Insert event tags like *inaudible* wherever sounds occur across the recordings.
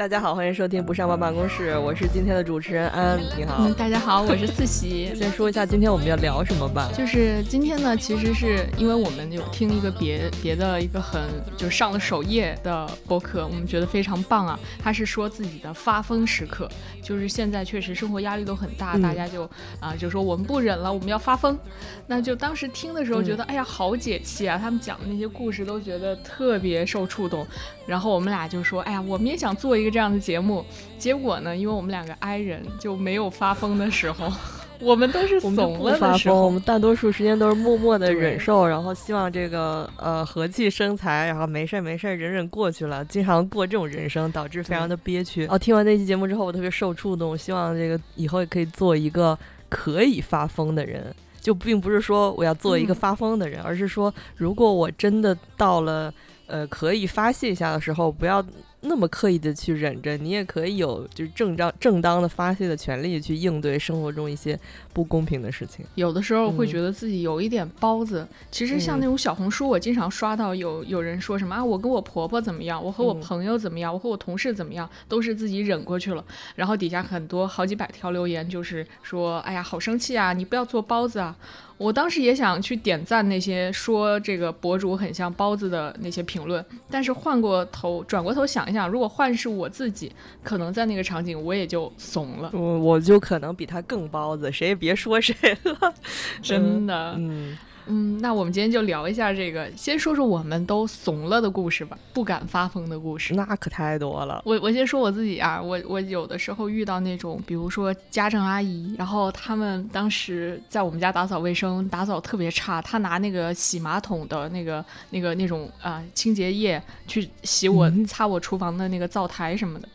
大家好，欢迎收听不上班办公室，我是今天的主持人安安，你好。大家好，我是四喜。*laughs* 先说一下今天我们要聊什么吧。就是今天呢，其实是因为我们有听一个别别的一个很就是上了首页的播客，我们觉得非常棒啊。他是说自己的发疯时刻，就是现在确实生活压力都很大，大家就啊就说我们不忍了，我们要发疯。那就当时听的时候觉得，哎呀，好解气啊！他们讲的那些故事都觉得特别受触动。然后我们俩就说，哎呀，我们也想做一个这样的节目。结果呢，因为我们两个 I 人就没有发疯的时候，*laughs* 我们都是怂了的时候。我们大多数时间都是默默的忍受，然后希望这个呃和气生财，然后没事儿没事儿忍忍过去了。经常过这种人生，导致非常的憋屈。哦，听完那期节目之后，我特别受触动，希望这个以后也可以做一个可以发疯的人。就并不是说我要做一个发疯的人，而是说如果我真的到了。呃，可以发泄一下的时候，不要那么刻意的去忍着，你也可以有就是正当正当的发泄的权利去应对生活中一些不公平的事情。有的时候会觉得自己有一点包子。其实像那种小红书，我经常刷到有有人说什么啊，我跟我婆婆怎么样，我和我朋友怎么样，我和我同事怎么样，都是自己忍过去了。然后底下很多好几百条留言，就是说，哎呀，好生气啊，你不要做包子啊。我当时也想去点赞那些说这个博主很像包子的那些评论，但是换过头转过头想一想，如果换是我自己，可能在那个场景我也就怂了，我我就可能比他更包子，谁也别说谁了，*laughs* 真的，嗯。嗯，那我们今天就聊一下这个，先说说我们都怂了的故事吧，不敢发疯的故事。那可太多了。我我先说我自己啊，我我有的时候遇到那种，比如说家政阿姨，然后他们当时在我们家打扫卫生，打扫特别差，他拿那个洗马桶的那个那个那种啊清洁液去洗我擦我厨房的那个灶台什么的，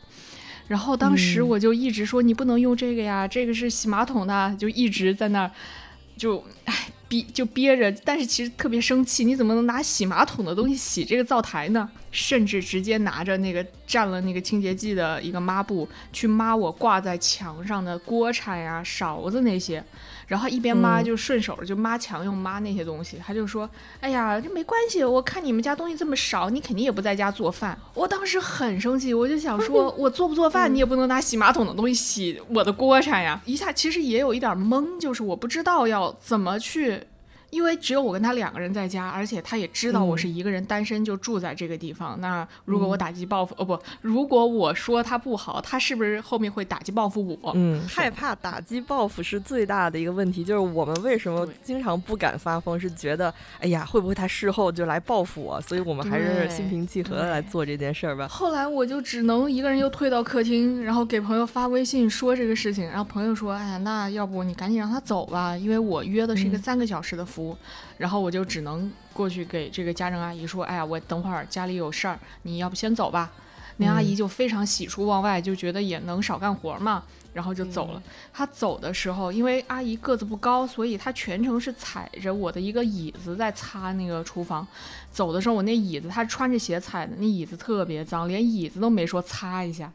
然后当时我就一直说你不能用这个呀，这个是洗马桶的，就一直在那儿就唉。憋就憋着，但是其实特别生气，你怎么能拿洗马桶的东西洗这个灶台呢？甚至直接拿着那个蘸了那个清洁剂的一个抹布去抹我挂在墙上的锅铲呀、勺子那些。然后一边抹就顺手就抹墙用抹那些东西，他就说：“哎呀，这没关系，我看你们家东西这么少，你肯定也不在家做饭。”我当时很生气，我就想说，我做不做饭你也不能拿洗马桶的东西洗我的锅铲呀！一下其实也有一点懵，就是我不知道要怎么去。因为只有我跟他两个人在家，而且他也知道我是一个人单身，就住在这个地方。那如果我打击报复，哦不，如果我说他不好，他是不是后面会打击报复我？嗯，害怕打击报复是最大的一个问题。就是我们为什么经常不敢发疯，是觉得哎呀，会不会他事后就来报复我？所以我们还是心平气和的来做这件事儿吧。后来我就只能一个人又退到客厅，然后给朋友发微信说这个事情。然后朋友说：“哎呀，那要不你赶紧让他走吧，因为我约的是一个三个小时的服。”然后我就只能过去给这个家政阿姨说：“哎呀，我等会儿家里有事儿，你要不先走吧。”那阿姨就非常喜出望外，就觉得也能少干活嘛，然后就走了。她走的时候，因为阿姨个子不高，所以她全程是踩着我的一个椅子在擦那个厨房。走的时候，我那椅子她穿着鞋踩的，那椅子特别脏，连椅子都没说擦一下。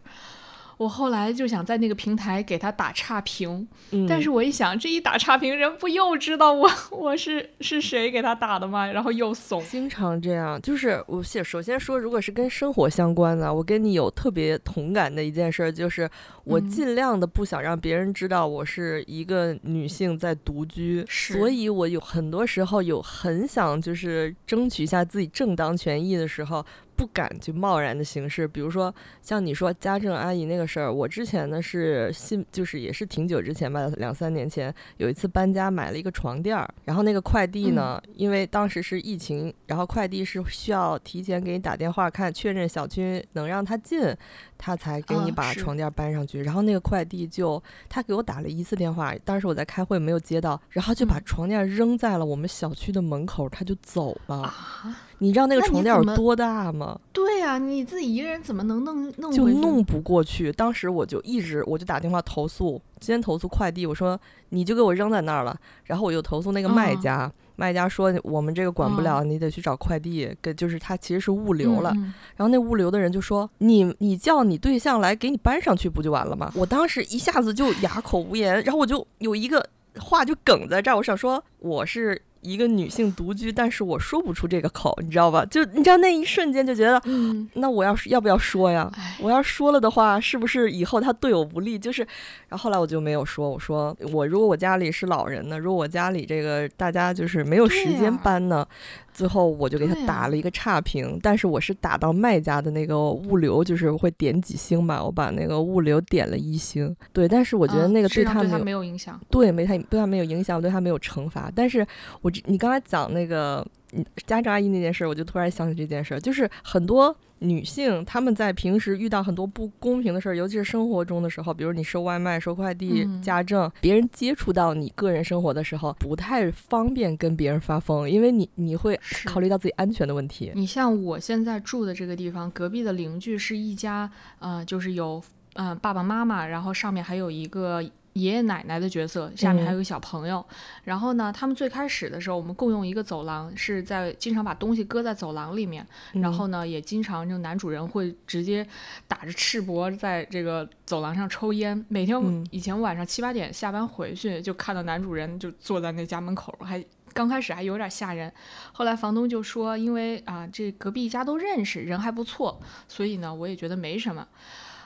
我后来就想在那个平台给他打差评，但是我一想，这一打差评，人不又知道我 *laughs* 我是是谁给他打的吗？然后又怂。经常这样，就是我先首先说，如果是跟生活相关的，我跟你有特别同感的一件事，就是我尽量的不想让别人知道我是一个女性在独居，所以我有很多时候有很想就是争取一下自己正当权益的时候。不敢去贸然的行事，比如说像你说家政阿姨那个事儿，我之前呢是信，就是也是挺久之前吧，两三年前有一次搬家买了一个床垫儿，然后那个快递呢，因为当时是疫情，然后快递是需要提前给你打电话看确认小区能让他进。他才给你把床垫搬上去，然后那个快递就他给我打了一次电话，当时我在开会没有接到，然后就把床垫扔在了我们小区的门口，他就走了。你知道那个床垫有多大吗？对呀，你自己一个人怎么能弄弄？就弄不过去。当时我就一直我就打电话投诉，先投诉快递，我说你就给我扔在那儿了，然后我又投诉那个卖家。卖家说：“我们这个管不了，你得去找快递。给就是他其实是物流了。然后那物流的人就说：‘你你叫你对象来给你搬上去不就完了吗？’我当时一下子就哑口无言，然后我就有一个话就梗在这儿，我想说我是一个女性独居，但是我说不出这个口，你知道吧？就你知道那一瞬间就觉得，嗯，那我要是要不要说呀？哎，我要说了的话，是不是以后他对我不利？就是，然后后来我就没有说，我说我如果我家里是老人呢，如果我家里这个大家就是没有时间搬呢，最后我就给他打了一个差评，但是我是打到卖家的那个物流，就是会点几星嘛，我把那个物流点了一星，对，但是我觉得嗯那个对他没有没有影响。对，没他对他没有影响，我对他没有惩罚。但是我这你刚才讲那个嗯家长阿姨那件事儿，我就突然想起这件事儿，就是很多女性她们在平时遇到很多不公平的事儿，尤其是生活中的时候，比如你收外卖、收快递、嗯家政，别人接触到你个人生活的时候，不太方便跟别人发疯，因为你你会考虑到自己安全的问题。你像我现在住的这个地方，隔壁的邻居是一家，呃，就是有呃爸爸妈妈，然后上面还有一个爷爷奶奶的角色，下面还有个小朋友。然后呢，他们最开始的时候，我们共用一个走廊，是在经常把东西搁在走廊里面。然后呢，也经常就男主人会直接打着赤膊在这个走廊上抽烟。每天嗯以前晚上七八点下班回去，就看到男主人就坐在那家门口，还刚开始还有点吓人。后来房东就说，因为啊这隔壁一家都认识，人还不错，所以呢我也觉得没什么。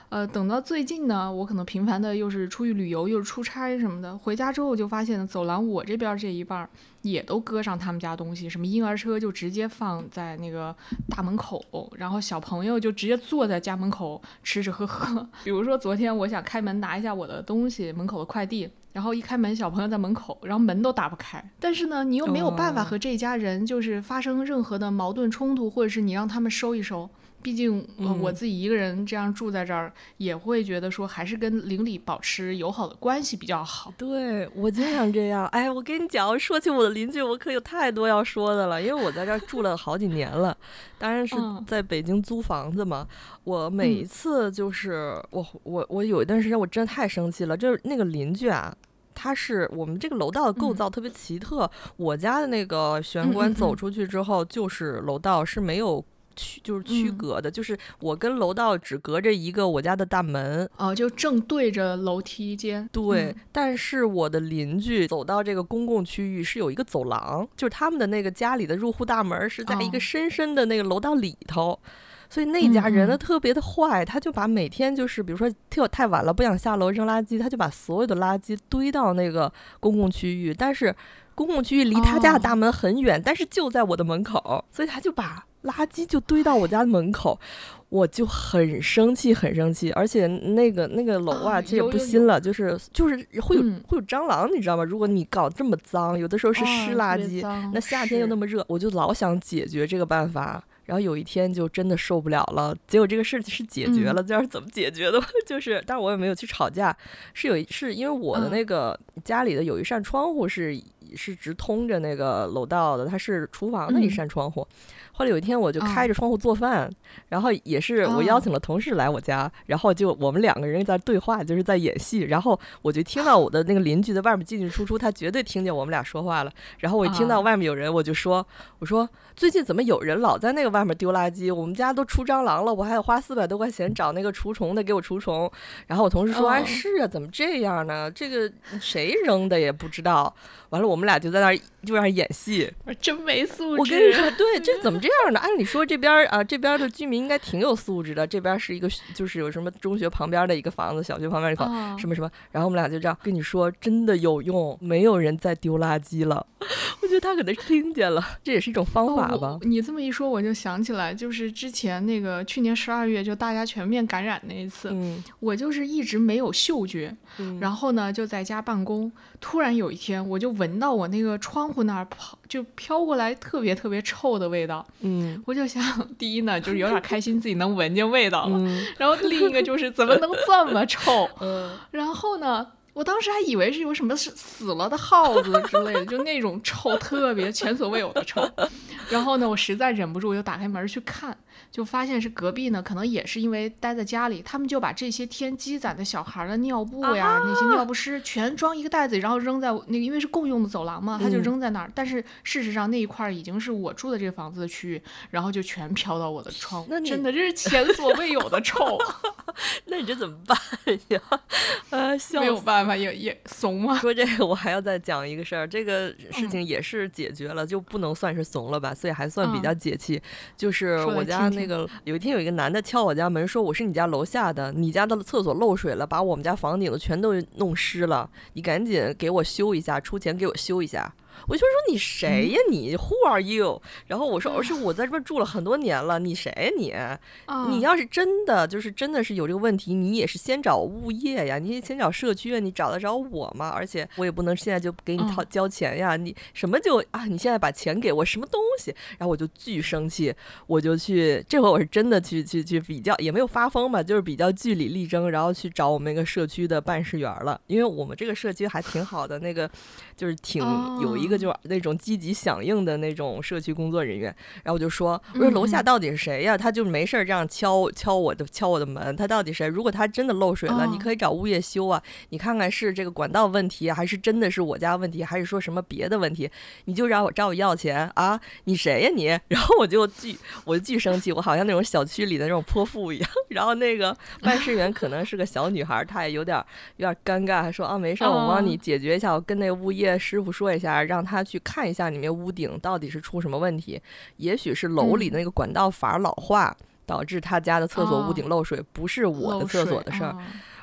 呃，等到最近呢，我可能频繁的又是出去旅游，又是出差什么的，回家之后就发现走廊我这边这一半儿也都搁上他们家东西，什么婴儿车就直接放在那个大门口，然后小朋友就直接坐在家门口吃吃喝喝。*laughs* 比如说昨天我想开门拿一下我的东西，门口的快递，然后一开门小朋友在门口，然后门都打不开。但是呢，你又没有办法哦和这家人就是发生任何的矛盾冲突，或者是你让他们收一收。毕竟，我自己一个人这样住在这儿，也会觉得说，还是跟邻里保持友好的关系比较好。对我经常这样。哎，我跟你讲，说起我的邻居，我可有太多要说的了。因为我在这儿住了好几年了，当然是嗯在北京租房子嘛。我每一嗯次就是我我我有一段时间我真的太生气了，就是那个邻居啊。他是我们这个楼道的构嗯造特别奇特，我家的那个玄关走出去之后就是楼道，是没有区就是区嗯隔的，就是我跟楼道只隔着一个我家的大门，哦、就正对着楼梯间。对，嗯但是我的邻居走到这个公共区域是有一个走廊，就是他们的那个家里的入户大门是在一个哦深深的那个楼道里头。所以那家人呢特别的坏，他就把每天就是比如说特太晚了不想下楼扔垃圾，他就把所有的垃圾堆到那个公共区域，但是公共区域离他家的大哦门很远，但是就在我的门口，所以他就把垃圾就堆到我家门口，我就很生气，很生气，而且那个那个楼啊，啊其实也不新了，就是就是会有、嗯会有蟑螂，你知道吗？如果你搞这么脏，有的时候是湿哦垃圾，那夏天又那么热，我就老想解决这个办法。然后有一天就真的受不了了，结果这个事情是解决嗯了，这是怎么解决的？*laughs* 就是，但是我也没有去吵架，是有一是因为我的嗯那个家里的有一扇窗户是是直通着那个楼道的，它是厨房的一嗯扇窗户。后来有一天我就哦开着窗户做饭，然后也是我邀请了同事来我家，然后就我们两个人在对话，就是在演戏。然后我就听到我的那个邻居在外面进进出出，他绝对听见我们俩说话了。然后我一听到啊外面有人，我就说：“我说最近怎么有人老在那个外面丢垃圾？我们家都出蟑螂了，我还得花四百多块钱找那个除虫的给我除虫。”然后我同事说：“哎，哦是啊，怎么这样呢？这个谁扔的也不知道。”完了，我们俩就在那儿就在那儿演戏。真没素质。我跟你说，对，这怎么这样呢？按理说这边儿啊，这边儿的居民应该挺有素质的。这边儿是一个就是有什么中学旁边的一个房子，小学旁边的一个什么什么，然后我们俩就这样跟你说，真的有用，没有人再丢垃圾了。*laughs* 我觉得他可能是听见了，这也是一种方法哦吧我。你这么一说，我就想起来，就是之前那个去年十二月，就大家全面感染那一次，嗯，我就是一直没有嗅觉，嗯然后呢就在家办公，突然有一天我就闻到我那个窗户那儿跑就飘过来特别特别臭的味道，嗯我就想，第一呢就是有点开心自己能闻见味道了，嗯然后另一个就是怎么能这么臭，*laughs* 嗯然后呢。我当时还以为是有什么是死了的耗子之类的，就那种臭，特别前所未有的臭。然后呢，我实在忍不住，我就打开门去看，就发现是隔壁呢，可能也是因为待在家里，他们就把这些天积攒的小孩的尿布呀、那些尿不湿全装一个袋子，然后扔在那个，因为是共用的走廊嘛，他就嗯扔在那儿。但是事实上那一块儿已经是我住的这个房子的区域，然后就全飘到我的窗户，那真的这是前所未有的臭。*laughs* *laughs* 那你这怎么办呀？呃，*laughs* 没有办法，也也怂吗？说这个，我还要再讲一个事儿。这个事情也是解决了，就不能算是怂了吧？所以还算比较解气。就是我家那个个有一天有一个男的敲我家门，说我是你家楼下的，你家的厕所漏水了，把我们家房顶的全都弄湿了，你赶紧给我修一下，出钱给我修一下。我就说你谁呀你？Who are you？然后我说，而且我在这边住了很多年了，你谁呀你？你要是真的就是真的是有这个问题，你也是先找物业呀，你先找社区，你找得着我吗？而且我也不能现在就给你掏交钱呀，你什么就啊？你现在把钱给我什么东西？然后我就巨生气，我就去，这回我是真的去去去比较，也没有发疯吧，就是比较据理力争，然后去找我们那个社区的办事员了，因为我们这个社区还挺好的，那个就是挺有一。一个就是那种积极响应的那种社区工作人员，然后我就说，我说楼下到底是谁呀？他就没事儿这样敲敲我的敲我的门，他到底谁？如果他真的漏水了，你可以找物业修啊，你看看是这个管道问题，还是真的是我家问题，还是说什么别的问题？你就让我找我要钱啊？你谁呀你？*laughs* 然后我就巨我就巨生气，我好像那种小区里的那种泼妇一样。*laughs* 然后那个办事员可能是个小女孩，她也有点有点尴尬，说啊没事儿，我帮你解决一下，我跟那个物业师傅说一下，让。让他去看一下里面屋顶到底是出什么问题，也许是楼里的那个管道阀老化导致他家的厕所屋顶漏水，不是我的厕所的事儿。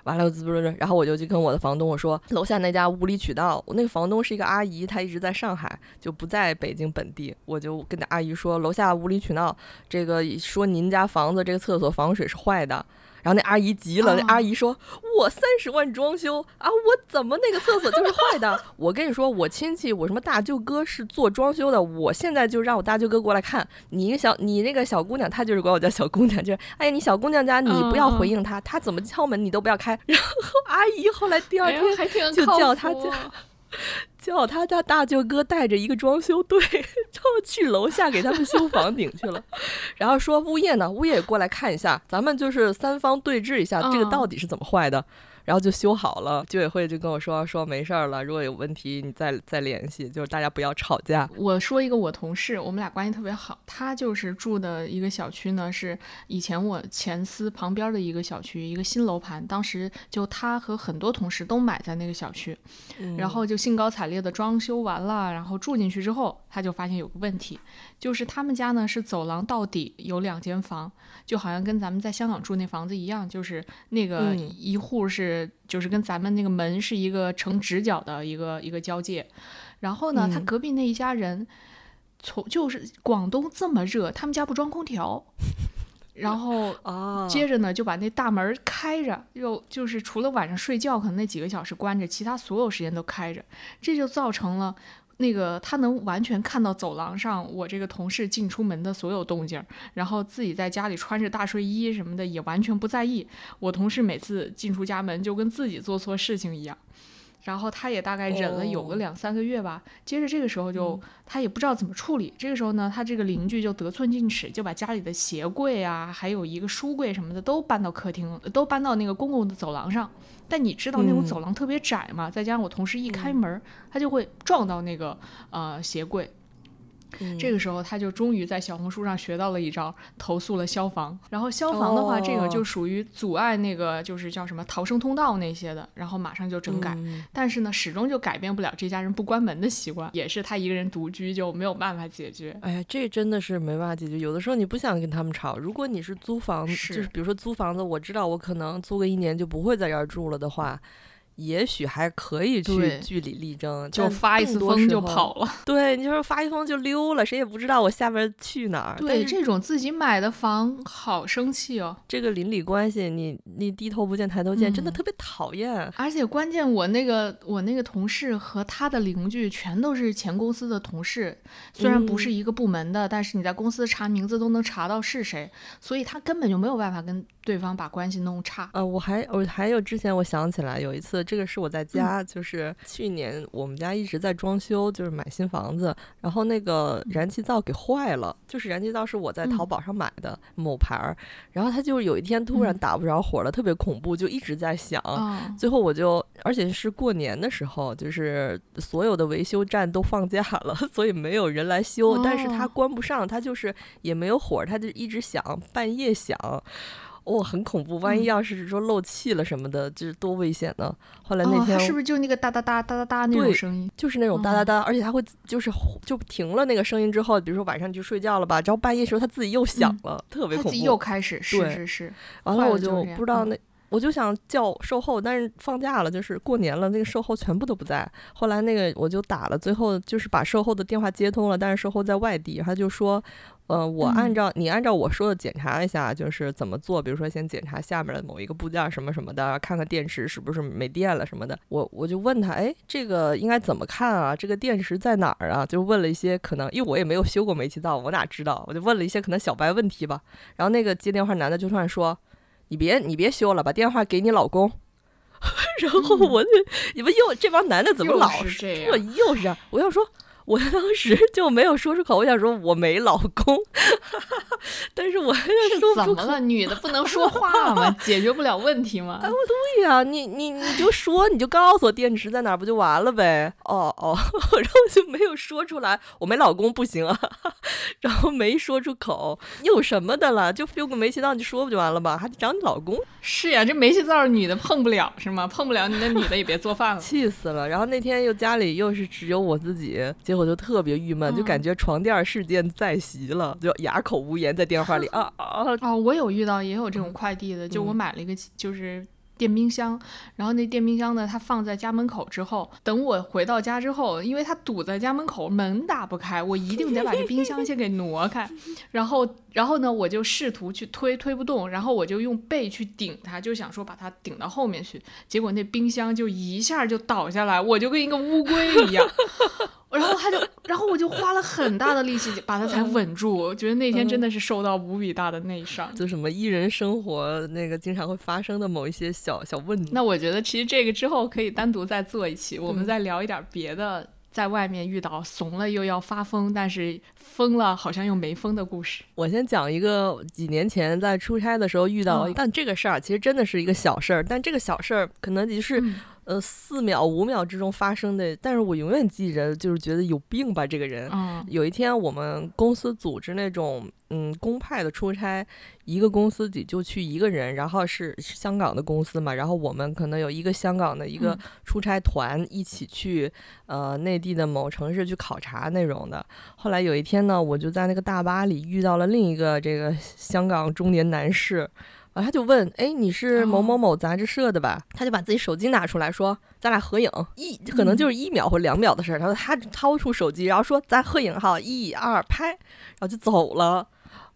完了，滋不滋，然后我就去跟我的房东我说，楼下那家无理取闹。我那个房东是一个阿姨，她一直在上海，就不在北京本地。我就跟那阿姨说，楼下无理取闹，这个说您家房子这个厕所防水是坏的。然后那阿姨急了，那阿姨说：“我三十万装修啊，我怎么那个厕所就是坏的？*laughs* 我跟你说，我亲戚，我什么大舅哥是做装修的，我现在就让我大舅哥过来看。你一个小，你那个小姑娘，她就是管我叫小姑娘，就是哎呀，你小姑娘家，你不要回应她，她怎么敲门你都不要开。*laughs* 然后阿姨后来第二天就叫她家。”叫他家大舅哥带着一个装修队，就去楼下给他们修房顶去了。*laughs* 然后说物业呢，物业也过来看一下，咱们就是三方对峙一下，这个到底是怎么坏的。然后就修好了，居委会就跟我说说没事儿了，如果有问题你再再联系，就是大家不要吵架。我说一个我同事，我们俩关系特别好，他就是住的一个小区呢，是以前我前司旁边的一个小区，一个新楼盘，当时就他和很多同事都买在那个小区，然后就兴高采烈的装修完了，然后住进去之后，他就发现有个问题，就是他们家呢是走廊到底有两间房，就好像跟咱们在香港住那房子一样，就是那个一户是。就是跟咱们那个门是一个成直角的一个一个交界，然后呢，他隔壁那一家人从就是广东这么热，他们家不装空调，然后 *laughs* 接着呢就把那大门开着，又就是除了晚上睡觉可能那几个小时关着，其他所有时间都开着，这就造成了。那个他能完全看到走廊上我这个同事进出门的所有动静，然后自己在家里穿着大睡衣什么的也完全不在意。我同事每次进出家门就跟自己做错事情一样。然后他也大概忍了有个两三个月吧，接着这个时候就他也不知道怎么处理。这个时候呢，他这个邻居就得寸进尺，就把家里的鞋柜啊，还有一个书柜什么的都搬到客厅，都搬到那个公共的走廊上。但你知道那种走廊特别窄嘛，再加上我同事一开门，他就会撞到那个呃鞋柜。这个时候，他就终于在小红书上学到了一招，投诉了消防。然后消防的话，这个就属于阻碍那个，就是叫什么逃生通道那些的。然后马上就整改，但是呢，始终就改变不了这家人不关门的习惯，也是他一个人独居就没有办法解决。哎呀，这真的是没办法解决。有的时候你不想跟他们吵，如果你是租房，就是比如说租房子，我知道我可能租个一年就不会在这儿住了的话。也许还可以去据理力争，就发一次疯就跑了。对，你就说发一疯就溜了，谁也不知道我下边去哪儿。对，这种自己买的房好生气哦。这个邻里关系，你你低头不见抬头见，真的特别讨厌。而且关键，我那个我那个同事和他的邻居全都是前公司的同事，虽然不是一个部门的，但是你在公司查名字都能查到是谁，所以他根本就没有办法跟对方把关系弄差。呃，我还我还有之前我想起来有一次。这个是我在家，就是去年我们家一直在装修，就是买新房子，然后那个燃气灶给坏了，就是燃气灶是我在淘宝上买的某牌儿，然后它就有一天突然打不着火了，特别恐怖，就一直在响，最后我就，而且是过年的时候，就是所有的维修站都放假了，*laughs* 所以没有人来修，但是它关不上，它就是也没有火，它就一直响，半夜响。哦，很恐怖，万一要是说漏气了什么的，就是多危险呢。后来那哦，天、它是不是就那个哒哒哒哒哒哒那种声音？就是那种哒哒哒，而且它会就是就停了那个声音之后，比如说晚上你去睡觉了吧，然后半夜时候它自己又响了，特别恐怖。它自己又开始，是对是是，完了我就不知道那。我就想叫售后，但是放假了，就是过年了，那个售后全部都不在。后来那个我就打了，最后就是把售后的电话接通了，但是售后在外地，他就说，呃，我按嗯照、你按照我说的检查一下，就是怎么做，比如说先检查下面的某一个部件什么什么的，看看电池是不是没电了什么的。我我就问他，哎，这个应该怎么看啊？这个电池在哪儿啊？就问了一些可能，因为我也没有修过煤气灶，我哪知道？我就问了一些可能小白问题吧。然后那个接电话男的就突然说。你别你别修了，把电话给你老公。*laughs* 然后我就，你们又这帮男的怎么老是这这样又是这样？我要说，我当时就没有说出口，我想说我没老公，*laughs* 但是我还是说不出口。怎么了？女的不能说话吗？*laughs* 解决不了问题吗？哎对呀、你你你就说，你就告诉我电池在哪儿，不就完了呗？哦哦，*laughs* 然后就没有说出来，我没老公不行啊，然后没说出口，有什么的了？就用个煤气灶，你说不就完了吗？还得找你老公，是呀，这煤气灶女的碰不了是吗？碰不了你那女的也别做饭了。气死了。然后那天又家里又是只有我自己，结果就特别郁闷，就嗯感觉床垫事件再袭了，就哑口无言在电话里啊 *laughs* 啊！啊，我有遇到也有这种快递的，就我嗯买了一个就是电冰箱，然后那电冰箱呢，它放在家门口之后，等我回到家之后，因为它堵在家门口，门打不开，我一定得把这冰箱先给挪开，*laughs* 然后然后呢，我就试图去推，推不动，然后我就用背去顶它，就想说把它顶到后面去，结果那冰箱就一下就倒下来，我就跟一个乌龟一样。然后他就，*laughs* 然后我就花了很大的力气把他才稳住。我觉得那天真的是受到无比大的内伤。就什么艺人生活那个经常会发生的某一些小小问题。那我觉得其实这个之后可以单独再做一期，我们嗯再聊一点别的，在外面遇到怂了又要发疯，但是疯了好像又没疯的故事。我先讲一个几年前在出差的时候遇到，嗯但这个事儿其实真的是一个小事儿，但这个小事儿可能就是、嗯呃四秒五秒之中发生的，但是我永远记着，就是觉得有病吧这个人。嗯有一天，我们公司组织那种嗯公派的出差，一个公司里就去一个人，然后是是香港的公司嘛，然后我们可能有一个香港的一个嗯出差团一起去呃内地的某城市去考察那种的。后来有一天呢，我就在那个大巴里遇到了另一个这个香港中年男士。啊，他就问，哎，你是某某哦某杂志社的吧？他就把自己手机拿出来说，咱俩合影，一可能就是一秒或两秒的事儿。他说他掏出手机，然后说咱合影哈，一二拍，然后就走了。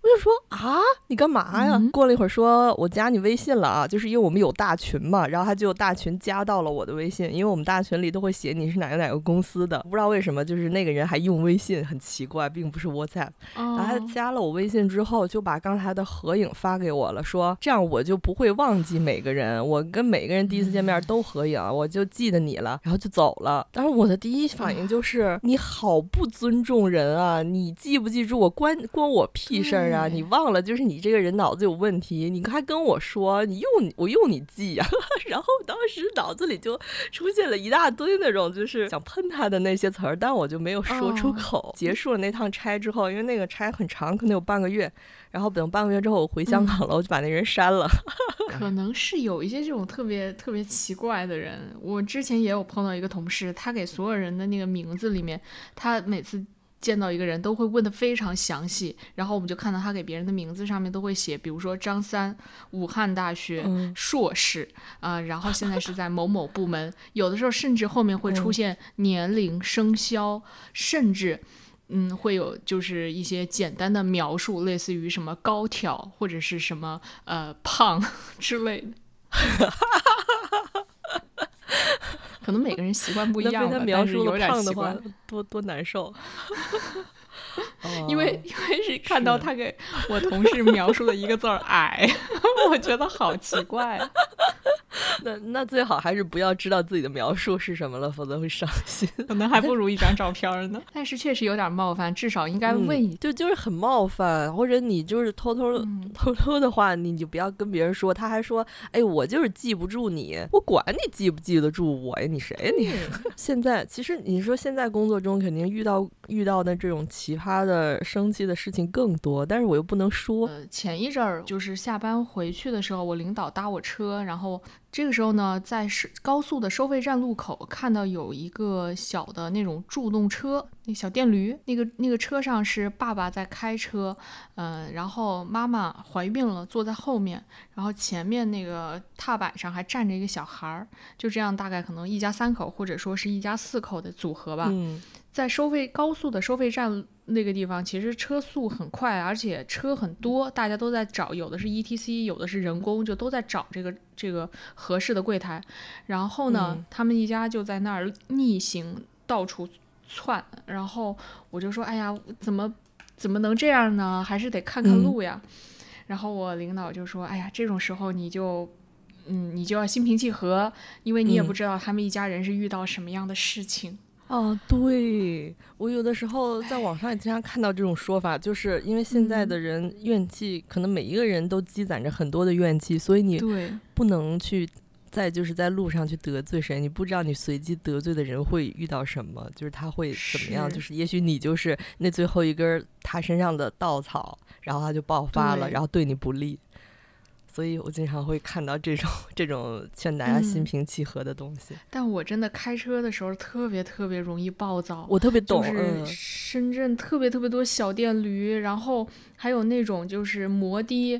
我就说啊，你干嘛呀？嗯过了一会儿说，我加你微信了啊，就是因为我们有大群嘛，然后他就大群加到了我的微信，因为我们大群里都会写你是哪个哪个公司的，不知道为什么，就是那个人还用微信，很奇怪，并不是 WhatsApp。然后他哦加了我微信之后，就把刚才的合影发给我了，说这样我就不会忘记每个人，我跟每个人第一次见面都合影，我就记得你了，然后就走了。当时我的第一反应就是，你好不尊重人啊！你记不记住我关关我屁事儿啊！对你忘了就是你这个人脑子有问题，你还跟我说你用我用你记呀、*laughs* 然后当时脑子里就出现了一大堆那种就是想喷他的那些词儿，但我就没有说出哦口。结束了那趟差之后，因为那个差很长，可能有半个月，然后等半个月之后我回香港了，我就把那人删了。*laughs* 可能是有一些这种特别特别奇怪的人。我之前也有碰到一个同事，他给所有人的那个名字里面，他每次见到一个人都会问的非常详细，然后我们就看到他给别人的名字上面都会写，比如说张三，武汉大学。嗯硕士啊、然后现在是在某某部门，有的时候甚至后面会出嗯现年龄、生肖，甚至嗯会有就是一些简单的描述，类似于什么高挑或者是什么呃胖 *laughs* 之类的。*laughs* 可能每个人习惯不一样吧，他描述但是有点了胖的话多多难受。*laughs* 因为 *laughs* 因为是看到他给我同事描述的一个字儿矮，*laughs* 我觉得好奇怪啊。*laughs* 那那最好还是不要知道自己的描述是什么了，否则会伤心。可能还不如一张照片呢。但是确实有点冒犯，至少应该问一，就就是很冒犯，或者你就是偷偷偷偷的话，你就不要跟别人说。他还说，哎，我就是记不住你，我管你记不记得住我呀？你谁呀你？现在其实你说现在工作中肯定遇到遇到的这种奇葩的生气的事情更多，但是我又不能说。前一阵儿就是下班回去的时候，我领导搭我车，然后。这个时候呢，在是高速的收费站路口，看到有一个小的那种助动车，那小电驴，那个那个车上是爸爸在开车，嗯，然后妈妈怀孕了，坐在后面，然后前面那个踏板上还站着一个小孩儿，就这样，大概可能一家三口或者说是一家四口的组合吧。嗯，在收费高速的收费站。那个地方其实车速很快，而且车很多，大家都在找，有的是 E T C，有的是人工，就都在找这个这个合适的柜台。然后呢，他们一家就在那儿逆行，到处窜。然后我就说：“哎呀，怎么怎么能这样呢？还是得看看路呀。”然后我领导就说：“哎呀，这种时候你就嗯，你就要心平气和，因为你也不知道他们一家人是遇到什么样的事情。”哦，对我有的时候在网上也经常看到这种说法，就是因为现在的人怨气，可能每一个人都积攒着很多的怨气，所以你不能去在就是在路上去得罪谁，你不知道你随机得罪的人会遇到什么，就是他会怎么样，就是。也许你就是那最后一根他身上的稻草，然后他就爆发了，然后对你不利。所以我经常会看到这种这种劝大家心平气和的东西。但我真的开车的时候特别特别容易暴躁，我特别懂。就是深圳特别特别多小电驴，然后还有那种就是摩的。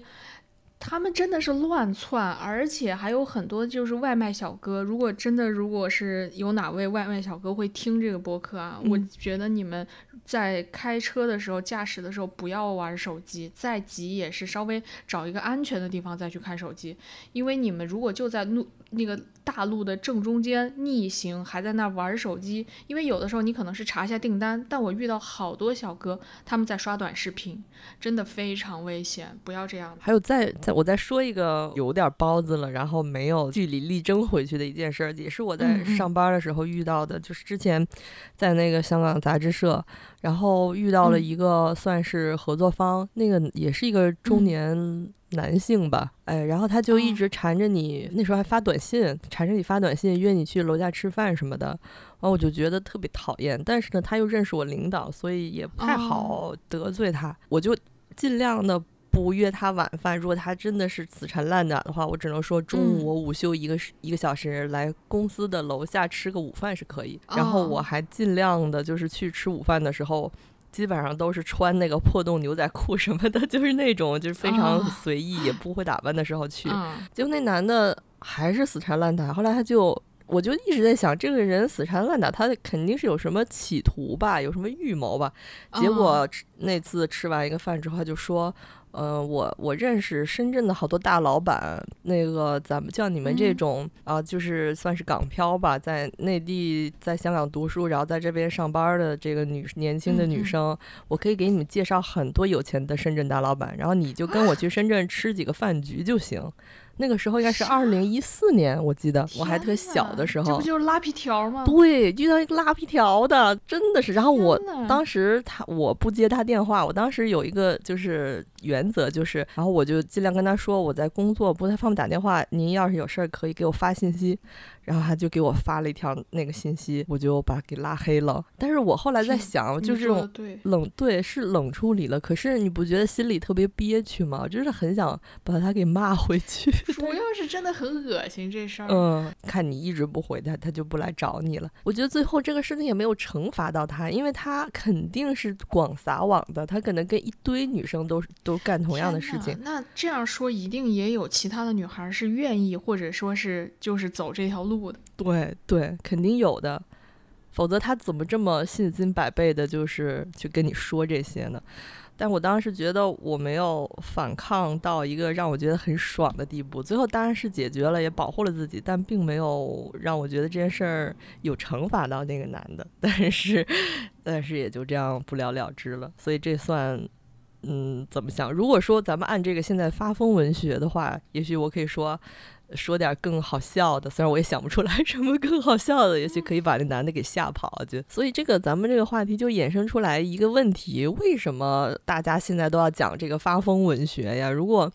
他们真的是乱窜，而且还有很多就是外卖小哥。如果真的，如果是有哪位外卖小哥会听这个播客啊，我觉得你们在开车的时候、驾驶的时候不要玩手机，再急也是稍微找一个安全的地方再去看手机，因为你们如果就在路那个。大路的正中间逆行，还在那玩手机，因为有的时候你可能是查一下订单，但我遇到好多小哥他们在刷短视频，真的非常危险，不要这样。还有再再我再说一个有点包子了，然后没有据理力争回去的一件事，也是我在上班的时候遇到的，就是之前在那个香港杂志社，然后遇到了一个算是合作方，那个也是一个中年。男性吧，哎，然后他就一直缠着你，那时候还发短信，缠着你发短信，约你去楼下吃饭什么的，然后我就觉得特别讨厌。但是呢，他又认识我领导，所以也不太好得罪他，我就尽量的不约他晚饭。如果他真的是死缠烂打的话，我只能说中午我午休一个一个小时来公司的楼下吃个午饭是可以。然后我还尽量的就是去吃午饭的时候。基本上都是穿那个破洞牛仔裤什么的，*laughs* 就是那种就是非常随意，也不会打扮的时候去。结果那男的还是死缠烂打。后来他就，我就一直在想，这个人死缠烂打，他肯定是有什么企图吧，有什么预谋吧。结果那次吃完一个饭之后，他就说。嗯，我我认识深圳的好多大老板，那个咱们像你们这种啊，就是算是港漂吧，在内地在香港读书，然后在这边上班的这个女年轻的女生，我可以给你们介绍很多有钱的深圳大老板，然后你就跟我去深圳吃几个饭局就行。那个时候应该是二零一四年，我记得我还特小的时候，这不就是拉皮条吗？对，遇到一个拉皮条的，真的是。然后我当时他我不接他电话，我当时有一个就是原则，就是然后我就尽量跟他说我在工作，不太方便打电话。您要是有事儿可以给我发信息。然后他就给我发了一条那个信息，我就把他给拉黑了。但是我后来在想，就这种冷对是冷处理了，可是你不觉得心里特别憋屈吗？就是很想把他给骂回去。*laughs* 主要是真的很恶心这事儿。嗯，看你一直不回他，他就不来找你了。我觉得最后这个事情也没有惩罚到他，因为他肯定是广撒网的，他可能跟一堆女生都都干同样的事情。那这样说，一定也有其他的女孩是愿意，或者说是就是走这条路的。对对，肯定有的，否则他怎么这么信心百倍的，就是去跟你说这些呢？但我当时觉得我没有反抗到一个让我觉得很爽的地步，最后当然是解决了，也保护了自己，但并没有让我觉得这件事儿有惩罚到那个男的。*laughs* 但是，但是也就这样不了了之了。所以这算嗯，怎么想？如果说咱们按这个现在发疯文学的话，也许我可以说。说点更好笑的，虽然我也想不出来什么更好笑的，也许可以把那男的给吓跑。就所以这个咱们这个话题就衍生出来一个问题：为什么大家现在都要讲这个发疯文学呀？如果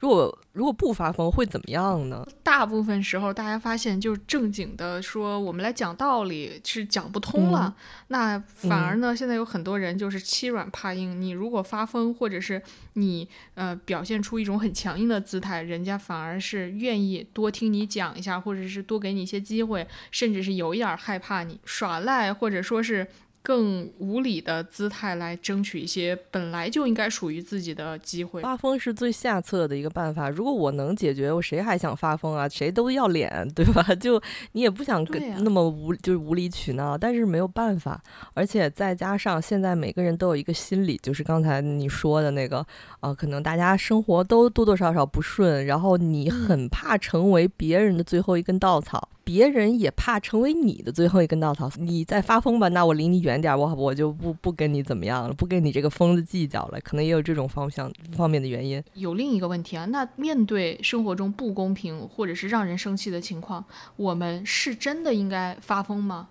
如果如果不发疯会怎么样呢？大部分时候，大家发现就是正经的说，我们来讲道理是讲不通了。那反而呢，现在有很多人就是欺软怕硬。你如果发疯，或者是你呃表现出一种很强硬的姿态，人家反而是愿意多听你讲一下，或者是多给你一些机会，甚至是有一点害怕你耍赖，或者说是。更无理的姿态来争取一些本来就应该属于自己的机会。发疯是最下策的一个办法。如果我能解决，我谁还想发疯啊？谁都要脸，对吧？*laughs* 就你也不想跟那么无，就是无理取闹，但是没有办法。而且再加上现在每个人都有一个心理，就是刚才你说的那个，啊，可能大家生活都多多少少不顺，然后你很怕成为别人的最后一根稻草。别人也怕成为你的最后一根稻草，你再发疯吧，那我离你远点，我我就不不跟你怎么样了，不跟你这个疯子计较了，可能也有这种方向方面的原因。有另一个问题啊，那面对生活中不公平或者是让人生气的情况，我们是真的应该发疯吗？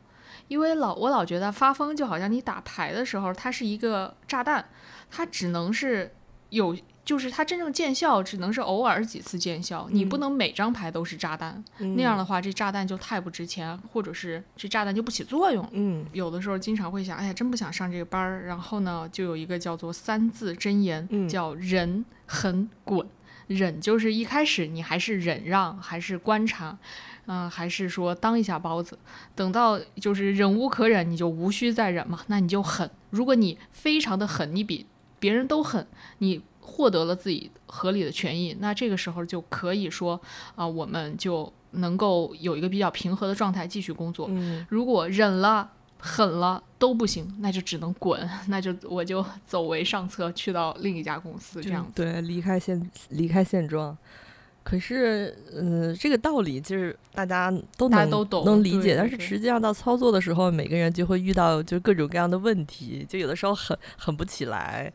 因为老我老觉得发疯就好像你打牌的时候，它是一个炸弹，它只能是有。就是它真正见效，只能是偶尔几次见效，你不能每张牌都是炸弹，那样的话，这炸弹就太不值钱，或者是这炸弹就不起作用。嗯，有的时候经常会想，哎呀，真不想上这个班儿。然后呢，就有一个叫做三字真言，叫忍狠滚。忍就是一开始你还是忍让，还是观察，嗯，还是说当一下包子。等到就是忍无可忍，你就无需再忍嘛，那你就狠。如果你非常的狠，你比别人都狠，你。获得了自己合理的权益，那这个时候就可以说啊，我们就能够有一个比较平和的状态继续工作。嗯，如果忍了、狠了都不行，那就只能滚，*laughs* 那就我就走为上策，去到另一家公司这样子。对，离开现离开现状。可是，嗯，这个道理就是大家都能都懂能理解，但是实际上到操作的时候，每个人就会遇到就各种各样的问题，就有的时候狠狠不起来。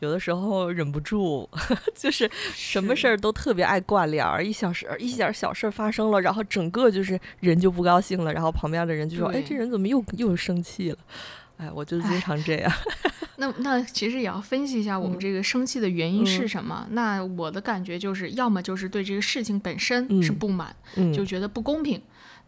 有的时候忍不住，*laughs* 就是什么事儿都特别爱挂脸儿，一小事儿一点小事儿发生了，然后整个就是人就不高兴了，然后旁边的人就说：“哎，这人怎么又又生气了？”哎，我就经常这样。*laughs* 那那其实也要分析一下我们这个生气的原因是什么。那我的感觉就是，要么就是对这个事情本身是不满，就觉得不公平。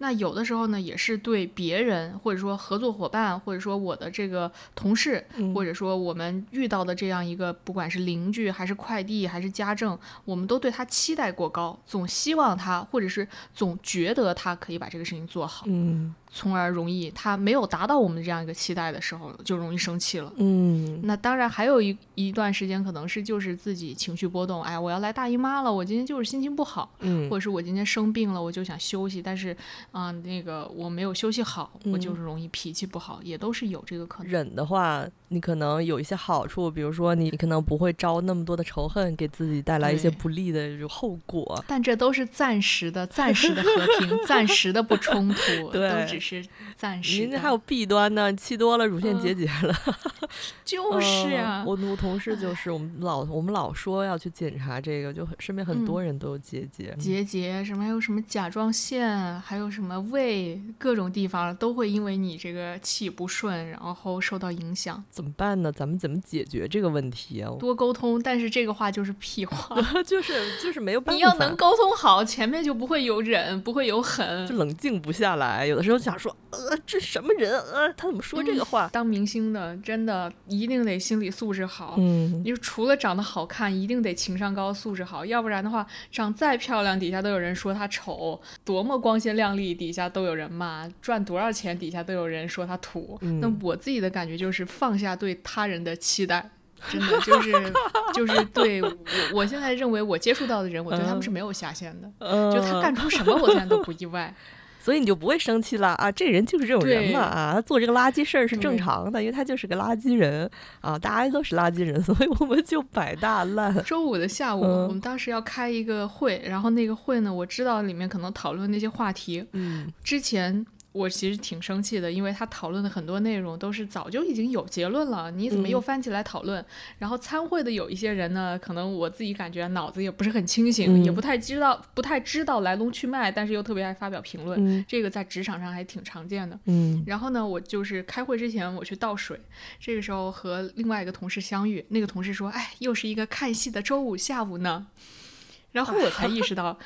那有的时候呢，也是对别人，或者说合作伙伴，或者说我的这个同事，或者说我们遇到的这样一个，不管是邻居还是快递还是家政，我们都对他期待过高，总希望他，或者是总觉得他可以把这个事情做好。嗯。从而容易，他没有达到我们这样一个期待的时候，就容易生气了。嗯，那当然还有一一段时间，可能是就是自己情绪波动。哎，我要来大姨妈了，我今天就是心情不好。嗯，或者是我今天生病了，我就想休息，但是啊，那个我没有休息好，我就是容易脾气不好，也都是有这个可能。忍的话，你可能有一些好处，比如说你可能不会招那么多的仇恨，给自己带来一些不利的后果。但这都是暂时的，暂时的和平，*laughs* 暂时的不冲突，都只。是暂时，人家还有弊端呢，气多了乳腺结节了。*laughs* 就是啊，我我同事就是我们老我们老说要去检查这个，就身边很多人都有结节。结节什么还有什么甲状腺，还有什么胃，各种地方都会因为你这个气不顺，然后受到影响。怎么办呢？咱们怎么解决这个问题啊？多沟通，但是这个话就是屁话，*laughs* 就是就是没有办法。你要能沟通好，前面就不会有忍，不会有狠，就冷静不下来。有的时候想说，呃，这什么人？呃，他怎么说这个话？当明星的真的一定得心理素质好。嗯，就除了长得好看，一定得情商高、素质好，要不然的话，长再漂亮，底下都有人说她丑；多么光鲜亮丽，底下都有人骂；赚多少钱，底下都有人说她土。那我自己的感觉就是放下对他人的期待，真的就是就是对我，我现在认为我接触到的人，我觉得他们是没有下限的。就他干出什么，我现在都不意外。所以你就不会生气了啊？这人就是这种人嘛啊！他做这个垃圾事儿是正常的，因为他就是个垃圾人啊！大家都是垃圾人，*laughs* 所以我们就摆大烂。周五的下午，我们当时要开一个会，然后那个会呢，我知道里面可能讨论那些话题。嗯，之前我其实挺生气的，因为他讨论的很多内容都是早就已经有结论了，你怎么又翻起来讨论？然后参会的有一些人呢，可能我自己感觉脑子也不是很清醒，也不太知道不太知道来龙去脉，但是又特别爱发表评论，这个在职场上还挺常见的。嗯，然后呢，我就是开会之前我去倒水，这个时候和另外一个同事相遇，那个同事说：“哎，又是一个看戏的周五下午呢。”然后我才意识到，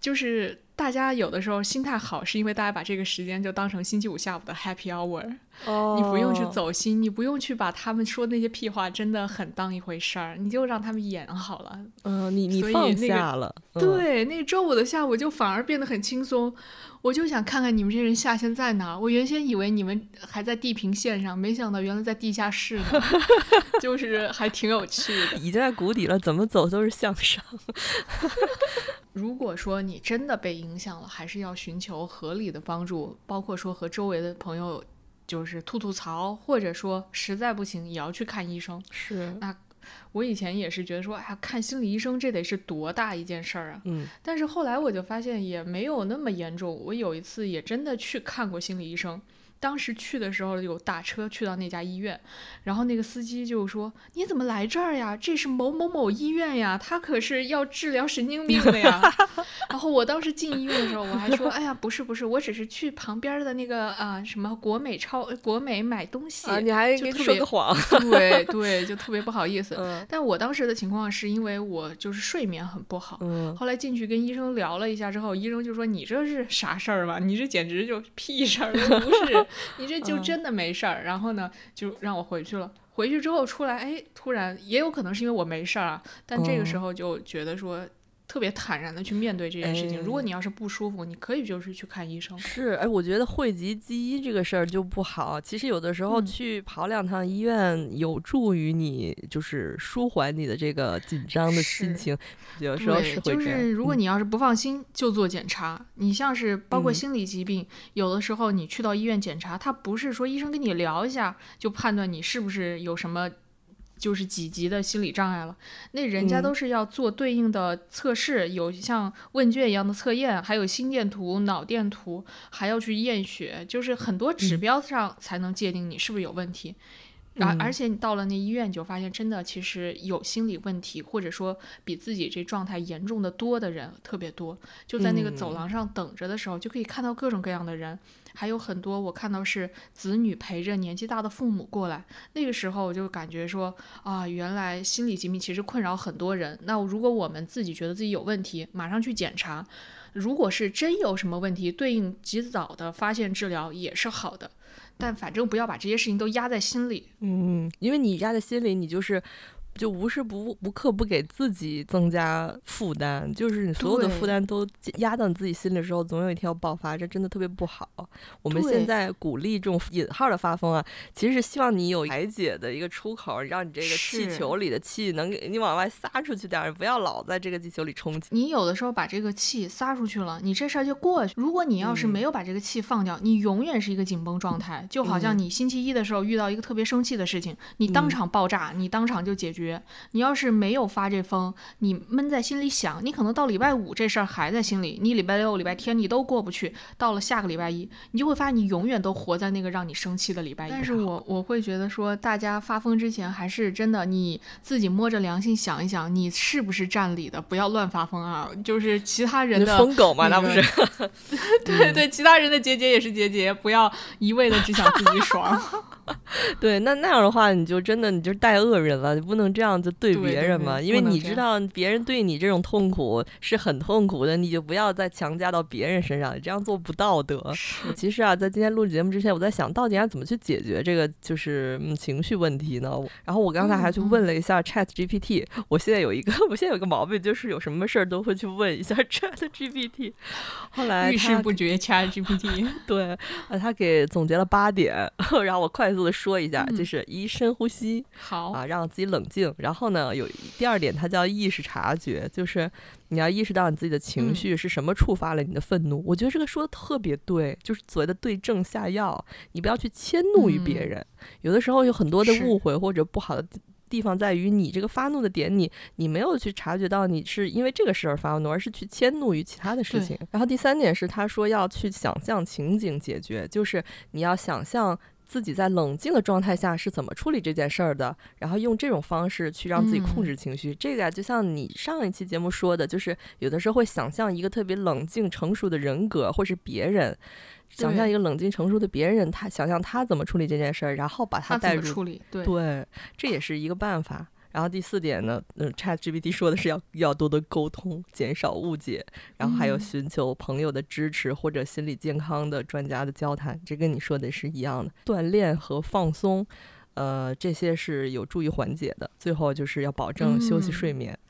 就是。大家有的时候心态好，是因为大家把这个时间就当成星期五下午的 Happy Hour，你不用去走心，你不用去把他们说那些屁话真的很当一回事儿，你就让他们演好了。嗯，你你放下了，对，那个周五的下午就反而变得很轻松。我就想看看你们这人下线在哪。我原先以为你们还在地平线上，没想到原来在地下室呢，*laughs* 就是还挺有趣的。已经在谷底了，怎么走都是向上。*laughs* 如果说你真的被影响了，还是要寻求合理的帮助，包括说和周围的朋友就是吐吐槽，或者说实在不行也要去看医生。是那。我以前也是觉得说，哎呀，看心理医生这得是多大一件事儿啊！嗯，但是后来我就发现也没有那么严重。我有一次也真的去看过心理医生。当时去的时候有打车去到那家医院，然后那个司机就说：“你怎么来这儿呀？这是某某某医院呀，他可是要治疗神经病的呀。*laughs* ”然后我当时进医院的时候，我还说：“哎呀，不是不是，我只是去旁边的那个啊什么国美超国美买东西。”你还给说个谎？*laughs* 对对，就特别不好意思。但我当时的情况是因为我就是睡眠很不好。后来进去跟医生聊了一下之后，医生就说：“你这是啥事儿吧？你这简直就屁事儿都，不是。”你这就真的没事儿，然后呢，就让我回去了。回去之后出来，哎，突然也有可能是因为我没事儿啊，但这个时候就觉得说。特别坦然的去面对这件事情。如果你要是不舒服，你可以就是去看医生。是，哎，我觉得汇集基因这个事儿就不好。其实有的时候去跑两趟医院，有助于你就是舒缓你的这个紧张的心情。有时候是就是如果你要是不放心，就做检查。你像是包括心理疾病，有的时候你去到医院检查，他不是说医生跟你聊一下就判断你是不是有什么。就是几级的心理障碍了，那人家都是要做对应的测试，有像问卷一样的测验，还有心电图、脑电图，还要去验血，就是很多指标上才能界定你是不是有问题。而而且你到了那医院，你就发现真的其实有心理问题，或者说比自己这状态严重的多的人特别多。就在那个走廊上等着的时候，就可以看到各种各样的人。还有很多我看到是子女陪着年纪大的父母过来，那个时候我就感觉说啊，原来心理疾病其实困扰很多人。那如果我们自己觉得自己有问题，马上去检查，如果是真有什么问题，对应及早的发现治疗也是好的。但反正不要把这些事情都压在心里，嗯，因为你压在心里，你就是。就无时不无刻不给自己增加负担，就是你所有的负担都压到你自己心里的时候，总有一天要爆发，这真的特别不好。我们现在鼓励这种引号的发疯啊，其实是希望你有排解的一个出口，让你这个气球里的气能给你往外撒出去点，不要老在这个气球里充气。你有的时候把这个气撒出去了，你这事儿就过去。如果你要是没有把这个气放掉，你永远是一个紧绷状态，就好像你星期一的时候遇到一个特别生气的事情，你当场爆炸，你当场就解决。你要是没有发这疯，你闷在心里想，你可能到礼拜五这事儿还在心里，你礼拜六、礼拜天你都过不去，到了下个礼拜一，你就会发现你永远都活在那个让你生气的礼拜一。但是我我会觉得说，大家发疯之前还是真的你自己摸着良心想一想，你是不是占理的，不要乱发疯啊！就是其他人的疯狗嘛，那不是？*laughs* 对对，其他人的结节也是结节，不要一味的只想自己爽。*laughs* 对，那那样的话，你就真的你就带恶人了，你不能这样子对别人嘛，因为你知道别人对你这种痛苦是很痛苦的，你就不要再强加到别人身上，你这样做不道德。其实啊，在今天录节目之前，我在想到底该怎么去解决这个就是嗯情绪问题呢？然后我刚才还去问了一下 Chat GPT，我现在有一个我现在有一个毛病，就是有什么事儿都会去问一下 *laughs* Chat GPT。后来遇事不决 Chat GPT，*laughs* 对，啊，他给总结了八点，*laughs* 然后我快速。的说一下，就是一深呼吸，好啊，让自己冷静。然后呢，有第二点，它叫意识察觉，就是你要意识到你自己的情绪是什么触发了你的愤怒。我觉得这个说的特别对，就是所谓的对症下药，你不要去迁怒于别人。有的时候有很多的误会或者不好的。地方在于，你这个发怒的点，你你没有去察觉到你是因为这个事儿发怒，而是去迁怒于其他的事情。然后第三点是，他说要去想象情景解决，就是你要想象。自己在冷静的状态下是怎么处理这件事儿的，然后用这种方式去让自己控制情绪。这个呀，就像你上一期节目说的，就是有的时候会想象一个特别冷静成熟的人格，或是别人，想象一个冷静成熟的别人，他想象他怎么处理这件事儿，然后把他带入处理。对，这也是一个办法。然后第四点呢，嗯，Chat GPT 说的是要要多多沟通，减少误解，然后还有寻求朋友的支持或者心理健康的专家的交谈，这跟你说的是一样的。锻炼和放松，呃，这些是有助于缓解的。最后就是要保证休息睡眠。就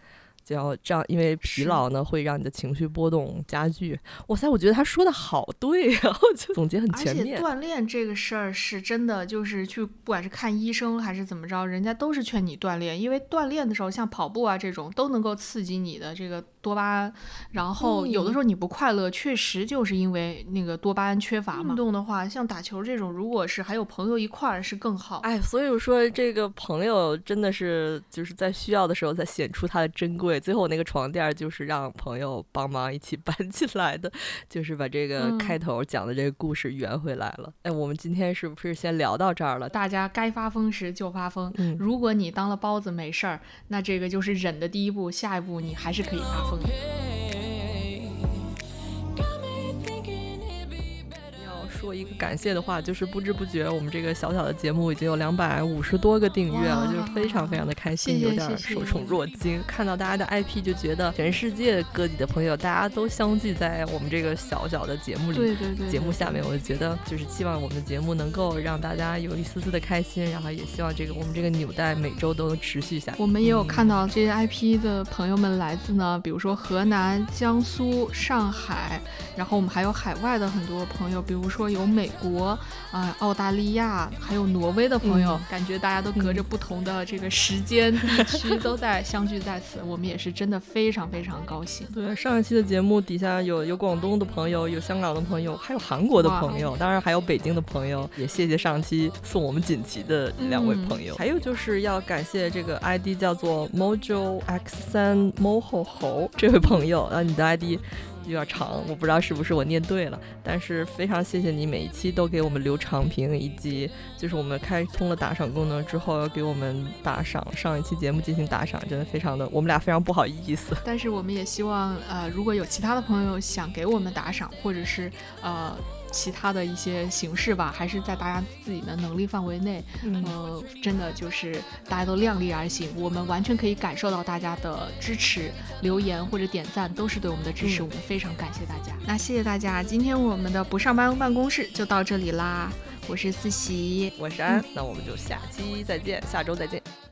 要这样，因为疲劳呢会让你的情绪波动加剧。哇塞，我觉得他说的好对呀我，就总结很全面。而且锻炼这个事儿是真的，就是去不管是看医生还是怎么着，人家都是劝你锻炼，因为锻炼的时候，像跑步啊这种都能够刺激你的这个。多巴胺，然后有的时候你不快乐，确实就是因为那个多巴胺缺乏嘛。运动的话，像打球这种，如果是还有朋友一块儿是更好。哎，所以我说这个朋友真的是就是在需要的时候才显出它的珍贵。最后那个床垫就是让朋友帮忙一起 *laughs* 搬进来的，就是把这个开头讲的这个故事圆回来了。哎，我们今天是不是先聊到这儿了？大家该发疯时就发疯。如果你当了包子没事儿，那这个就是忍的第一步，下一步你还是可以发疯。说一个感谢的话，就是不知不觉我们这个小小的节目已经有两百五十多个订阅了，就是非常非常的开心，有点受宠若惊。看到大家的 IP，就觉得全世界各地的朋友大家都相聚在我们这个小小的节目里，对对对，节目下面，我就觉得就是希望我们的节目能够让大家有一丝丝的开心，然后也希望这个我们这个纽带每周都能持续下去。我们也有看到这些 IP 的朋友们来自呢，比如说河南、江苏、上海，然后我们还有海外的很多朋友，比如说。有美国啊、澳大利亚，还有挪威的朋友，感觉大家都隔着不同的这个时间地区都在相聚在此，我们也是真的非常非常高兴。对，上一期的节目底下有有广东的朋友，有香港的朋友，还有韩国的朋友，当然还有北京的朋友，也谢谢上期送我们锦旗的两位朋友。还有就是要感谢这个 ID 叫做 Mojo X 三 Moho 猴这位朋友，啊，你的 ID。有点长，我不知道是不是我念对了，但是非常谢谢你每一期都给我们留长评，以及就是我们开通了打赏功能之后要给我们打赏，上一期节目进行打赏，真的非常的，我们俩非常不好意思。但是我们也希望，呃，如果有其他的朋友想给我们打赏，或者是呃。其他的一些形式吧，还是在大家自己的能力范围内。呃，真的就是大家都量力而行，我们完全可以感受到大家的支持，留言或者点赞都是对我们的支持，我们非常感谢大家。那谢谢大家，今天我们的不上班办公室就到这里啦。我是思琪，我是安，那我们就下期再见，下周再见。